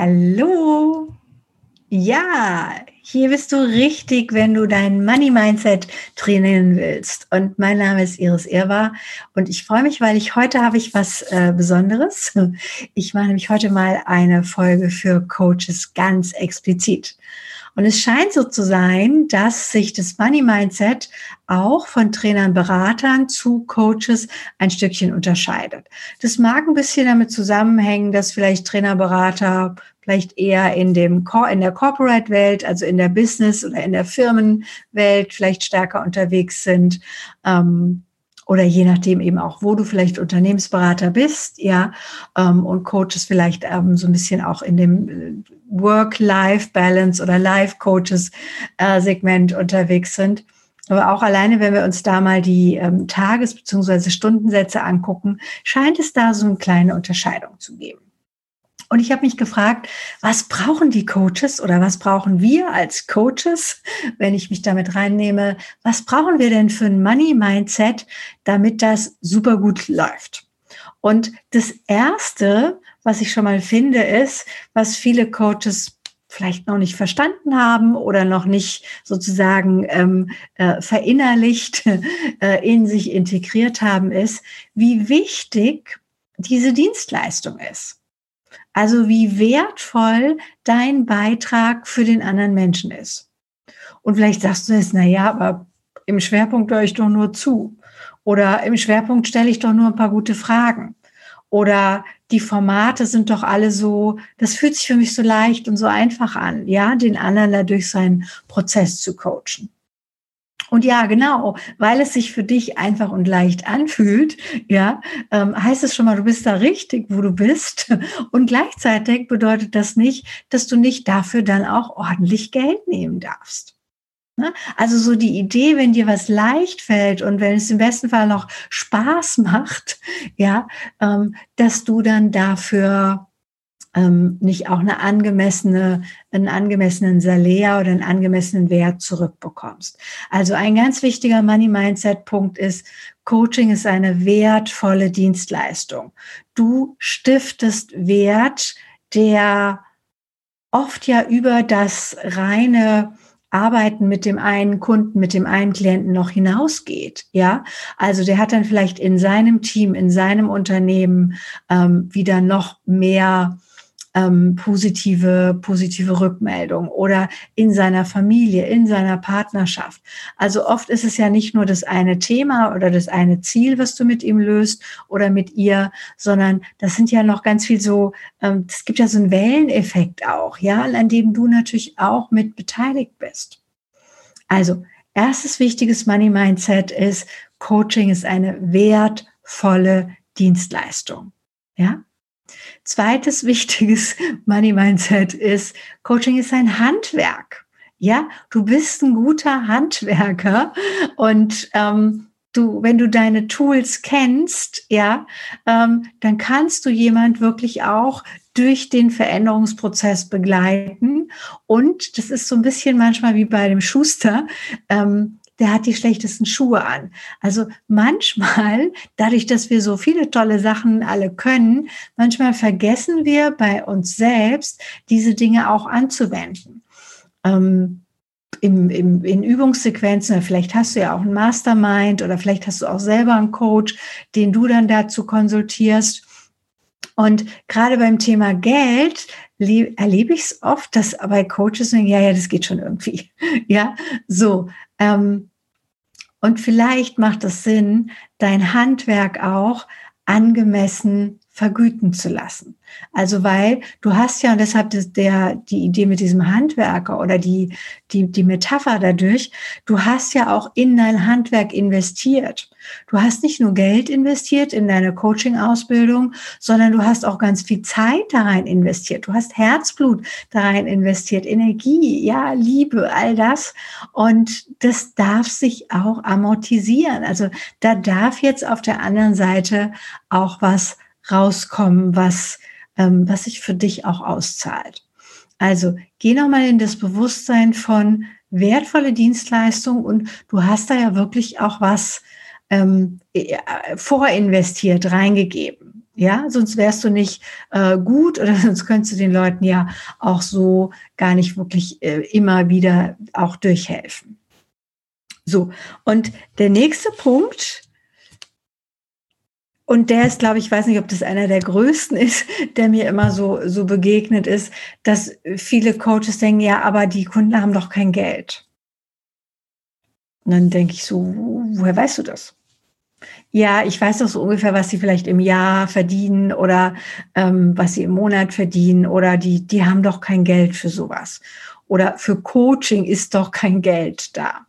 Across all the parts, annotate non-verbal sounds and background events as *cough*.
Hallo. Ja, hier bist du richtig, wenn du dein Money Mindset trainieren willst. Und mein Name ist Iris Irwa und ich freue mich, weil ich heute habe ich was äh, Besonderes. Ich mache nämlich heute mal eine Folge für Coaches ganz explizit. Und es scheint so zu sein, dass sich das Money Mindset auch von Trainern, Beratern zu Coaches ein Stückchen unterscheidet. Das mag ein bisschen damit zusammenhängen, dass vielleicht Trainer, Berater vielleicht eher in dem in der Corporate Welt, also in der Business oder in der Firmenwelt vielleicht stärker unterwegs sind. Ähm, oder je nachdem eben auch, wo du vielleicht Unternehmensberater bist, ja, ähm, und Coaches vielleicht ähm, so ein bisschen auch in dem äh, Work-Life-Balance oder Life-Coaches-Segment äh, unterwegs sind. Aber auch alleine, wenn wir uns da mal die ähm, Tages- bzw. Stundensätze angucken, scheint es da so eine kleine Unterscheidung zu geben. Und ich habe mich gefragt, was brauchen die Coaches oder was brauchen wir als Coaches, wenn ich mich damit reinnehme, was brauchen wir denn für ein Money-Mindset, damit das super gut läuft? Und das Erste, was ich schon mal finde, ist, was viele Coaches vielleicht noch nicht verstanden haben oder noch nicht sozusagen ähm, äh, verinnerlicht *laughs* äh, in sich integriert haben, ist, wie wichtig diese Dienstleistung ist. Also wie wertvoll dein Beitrag für den anderen Menschen ist. Und vielleicht sagst du jetzt, na ja, aber im Schwerpunkt höre ich doch nur zu. Oder im Schwerpunkt stelle ich doch nur ein paar gute Fragen. Oder die Formate sind doch alle so, das fühlt sich für mich so leicht und so einfach an, ja, den anderen dadurch seinen Prozess zu coachen. Und ja, genau, weil es sich für dich einfach und leicht anfühlt, ja, ähm, heißt es schon mal, du bist da richtig, wo du bist. *laughs* Und gleichzeitig bedeutet das nicht, dass du nicht dafür dann auch ordentlich Geld nehmen darfst. Ne? Also so die Idee, wenn dir was leicht fällt und wenn es im besten Fall noch Spaß *laughs* macht, ja, ähm, dass du dann dafür ähm, nicht auch eine angemessene, einen angemessenen Salär oder einen angemessenen Wert zurückbekommst. Also ein ganz wichtiger Money Mindset Punkt ist, Coaching ist eine wertvolle Dienstleistung. Du stiftest Wert, der oft ja über das reine Arbeiten mit dem einen Kunden, mit dem einen Klienten noch hinausgeht. Ja, also der hat dann vielleicht in seinem Team, in seinem Unternehmen ähm, wieder noch mehr ähm, positive, positive Rückmeldung oder in seiner Familie, in seiner Partnerschaft. Also oft ist es ja nicht nur das eine Thema oder das eine Ziel, was du mit ihm löst oder mit ihr, sondern das sind ja noch ganz viel so, ähm, es gibt ja so einen Welleneffekt auch, ja, an dem du natürlich auch mit beteiligt bist. Also, erstes wichtiges Money Mindset ist, Coaching ist eine wertvolle Dienstleistung. Ja, Zweites wichtiges *laughs* Money Mindset ist, Coaching ist ein Handwerk. Ja, du bist ein guter Handwerker und ähm, du, wenn du deine Tools kennst, ja, ähm, dann kannst du jemand wirklich auch durch den Veränderungsprozess begleiten. Und das ist so ein bisschen manchmal wie bei dem Schuster. Ähm, der hat die schlechtesten Schuhe an. Also manchmal, *laughs* dadurch, dass wir so viele tolle Sachen alle können, manchmal vergessen wir bei uns selbst, diese Dinge auch anzuwenden. Ähm, im, im, in Übungssequenzen, vielleicht hast du ja auch ein Mastermind oder vielleicht hast du auch selber einen Coach, den du dann dazu konsultierst. Und gerade beim Thema Geld erlebe ich es oft, dass bei Coaches sagen, ja, ja, das geht schon irgendwie. *laughs* Ja, so. Ähm, und vielleicht macht es Sinn, dein Handwerk auch angemessen vergüten zu lassen. Also weil du hast ja, und deshalb ist der, die Idee mit diesem Handwerker oder die, die, die Metapher dadurch, du hast ja auch in dein Handwerk investiert. Du hast nicht nur Geld investiert in deine Coaching-Ausbildung, sondern du hast auch ganz viel Zeit da rein investiert. Du hast Herzblut da rein investiert, Energie, ja, Liebe, all das. Und das darf sich auch amortisieren. Also da darf jetzt auf der anderen Seite auch was rauskommen, was, ähm, was sich für dich auch auszahlt. Also geh nochmal in das Bewusstsein von wertvolle Dienstleistung und du hast da ja wirklich auch was ähm, äh, vorinvestiert, reingegeben. Ja, sonst wärst du nicht äh, gut oder *laughs* sonst könntest du den Leuten ja auch so gar nicht wirklich äh, immer wieder auch durchhelfen. So, und der nächste Punkt, und der ist, glaube ich, weiß nicht, ob das einer der größten *laughs* ist, der mir immer so, so begegnet ist, dass viele Coaches denken, ja, aber die Kunden haben doch kein Geld. Und dann denke ich so, woher weißt du das? Ja, ich weiß doch so ungefähr, was sie vielleicht im Jahr verdienen oder ähm, was sie im Monat verdienen oder die, die haben doch kein Geld für sowas. Oder für Coaching ist doch kein Geld da.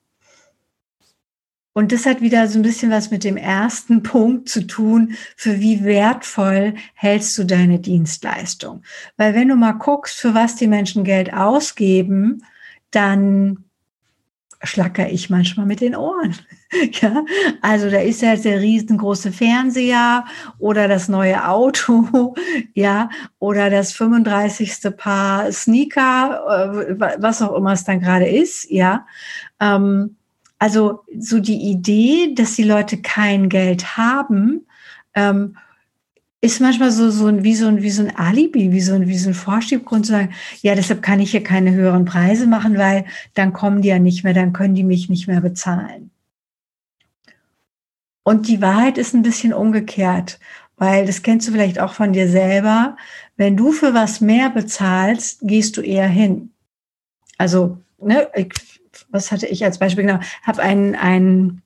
Und das hat wieder so ein bisschen was mit dem ersten *laughs* Punkt zu tun, für wie wertvoll hältst du deine Dienstleistung. Weil wenn du mal guckst, für was die Menschen Geld ausgeben, dann schlacker ich manchmal mit den Ohren. *laughs* ja, also da ist ja der riesengroße Fernseher oder das neue Auto, *laughs* ja, oder das 35. Paar Sneaker, äh, was auch immer es dann gerade ist, ja. Ähm, also so die Idee, dass die Leute kein Geld haben, ähm, ist manchmal so, so ein, wie so ein, wie so ein Alibi, wie so ein, wie so ein Vorschiebgrund zu sagen, ja, deshalb kann ich hier keine höheren Preise machen, weil dann kommen die ja nicht mehr, dann können die mich nicht mehr bezahlen. Und die Wahrheit ist ein bisschen umgekehrt, weil das kennst du vielleicht auch von dir selber. Wenn du für was mehr bezahlst, gehst du eher hin. Also, ne, ich was hatte ich als Beispiel genau, habe einen, einen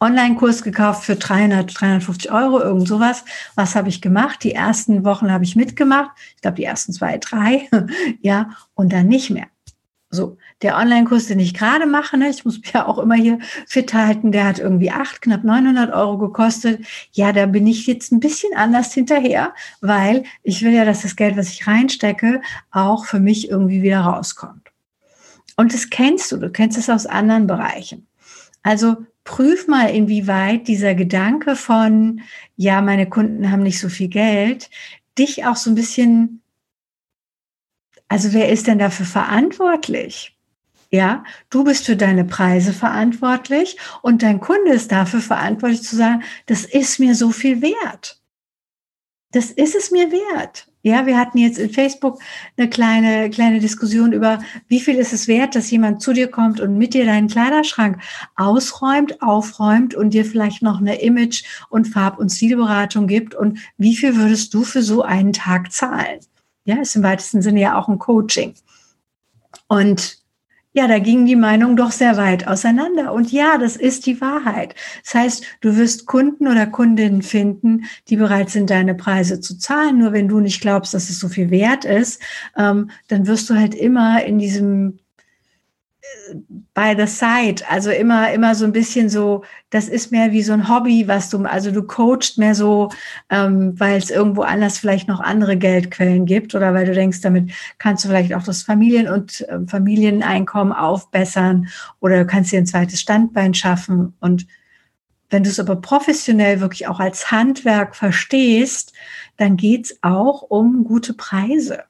Online-Kurs gekauft für 300, 350 Euro, irgend sowas. Was habe ich gemacht? Die ersten Wochen habe ich mitgemacht. Ich glaube, die ersten zwei, drei. *laughs* ja, und dann nicht mehr. So, der Online-Kurs, den ich gerade mache, ne, ich muss mich *laughs* ja auch immer hier fit halten, der hat irgendwie acht, knapp 900 Euro gekostet. Ja, da bin ich jetzt ein bisschen anders hinterher, weil ich will ja, dass das Geld, was ich reinstecke, auch für mich irgendwie wieder rauskommt. Und das kennst du, du kennst es aus anderen Bereichen. Also prüf mal, inwieweit dieser Gedanke von, ja, meine Kunden haben nicht so viel Geld, dich auch so ein bisschen, also wer ist denn dafür verantwortlich? Ja, du bist für deine Preise verantwortlich und dein Kunde ist dafür verantwortlich zu sagen, das ist mir so viel wert. Das ist es mir wert. Ja, wir hatten jetzt in Facebook eine kleine, kleine Diskussion über, wie viel ist es wert, dass jemand zu dir kommt und mit dir deinen Kleiderschrank ausräumt, aufräumt und dir vielleicht noch eine Image- und Farb- und Stilberatung gibt und wie viel würdest du für so einen Tag zahlen? Ja, ist im weitesten Sinne ja auch ein Coaching. Und ja, da gingen die Meinungen doch sehr weit auseinander. Und ja, das ist die Wahrheit. Das heißt, du wirst Kunden oder Kundinnen finden, die bereit sind, deine Preise zu zahlen. Nur wenn du nicht glaubst, dass es so viel wert ist, ähm, dann wirst du halt immer in diesem by the side, also immer, immer so ein bisschen so, das ist mehr wie so ein Hobby, was du, also du coachst mehr so, ähm, weil es irgendwo anders vielleicht noch andere Geldquellen gibt oder weil du denkst, damit kannst du vielleicht auch das Familien- und äh, Familieneinkommen aufbessern oder du kannst dir ein zweites Standbein schaffen und wenn du es aber professionell wirklich auch als Handwerk verstehst, dann geht's auch um gute Preise.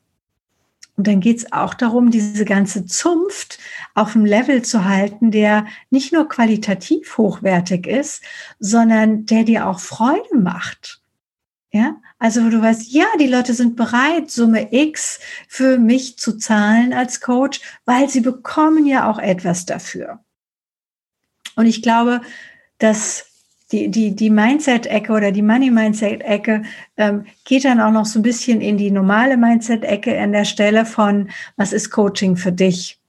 Und dann geht es auch darum, diese ganze Zunft auf dem Level zu halten, der nicht nur qualitativ hochwertig ist, sondern der dir auch Freude macht. Ja, also wo du weißt, ja, die Leute sind bereit, Summe X für mich zu zahlen als Coach, weil sie bekommen ja auch etwas dafür. Und ich glaube, dass die, die, die Mindset-Ecke oder die Money-Mindset-Ecke ähm, geht dann auch noch so ein bisschen in die normale Mindset-Ecke an der Stelle von, was ist Coaching für dich?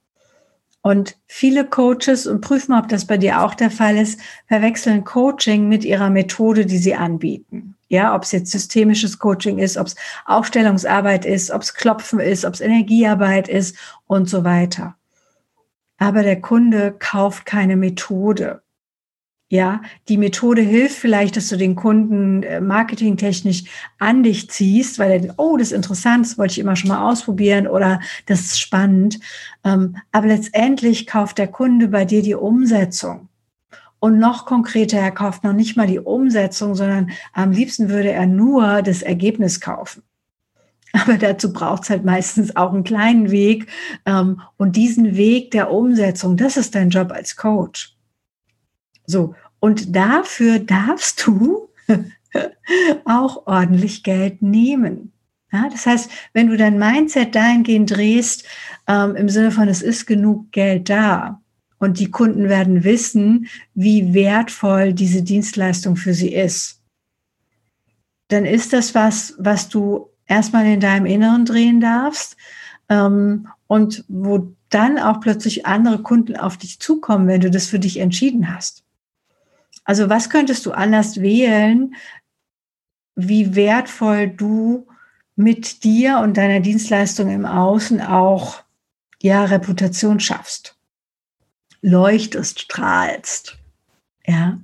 Und viele Coaches, und prüf mal, ob das bei dir auch der Fall ist, verwechseln Coaching mit ihrer Methode, die sie anbieten. Ja, ob es jetzt systemisches Coaching ist, ob es Aufstellungsarbeit ist, ob es Klopfen ist, ob es Energiearbeit ist und so weiter. Aber der Kunde kauft keine Methode. Ja, die Methode hilft vielleicht, dass du den Kunden äh, marketingtechnisch an dich ziehst, weil er denkt, oh, das ist interessant, das wollte ich immer schon mal ausprobieren oder das ist spannend. Ähm, aber letztendlich kauft der Kunde bei dir die Umsetzung. Und noch konkreter, er kauft noch nicht mal die Umsetzung, sondern am liebsten würde er nur das Ergebnis kaufen. *laughs* Aber dazu braucht es halt meistens auch einen kleinen Weg. Ähm, und diesen Weg der Umsetzung, das ist dein Job als Coach. So, und dafür darfst du *laughs* auch ordentlich Geld nehmen. Ja, das heißt, wenn du dein Mindset dahingehend drehst, ähm, im Sinne von, es ist genug Geld da und die Kunden werden wissen, wie wertvoll diese Dienstleistung für sie ist, dann ist das was, was du erstmal in deinem Inneren drehen darfst ähm, und wo dann auch plötzlich andere Kunden auf dich zukommen, wenn du das für dich entschieden hast. Also was könntest du anders wählen, wie wertvoll du mit dir und deiner Dienstleistung im Außen auch ja Reputation schaffst, leuchtest, strahlst, ja.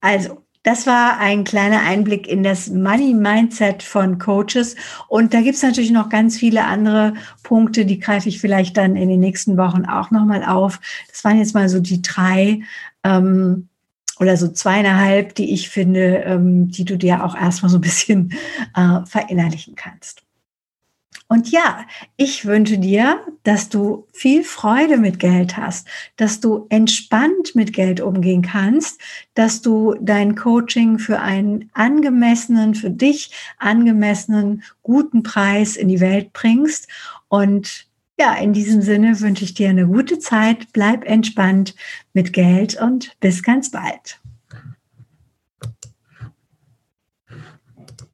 Also das war ein kleiner Einblick in das Money Mindset von Coaches. Und da gibt es natürlich noch ganz viele andere Punkte, die greife ich vielleicht dann in den nächsten Wochen auch nochmal auf. Das waren jetzt mal so die drei ähm, oder so zweieinhalb, die ich finde, ähm, die du dir auch erstmal so ein bisschen äh, verinnerlichen kannst. Und ja, ich wünsche dir, dass du viel Freude mit Geld hast, dass du entspannt mit Geld umgehen kannst, dass du dein Coaching für einen angemessenen, für dich angemessenen, guten Preis in die Welt bringst. Und ja, in diesem Sinne wünsche ich dir eine gute Zeit, bleib entspannt mit Geld und bis ganz bald.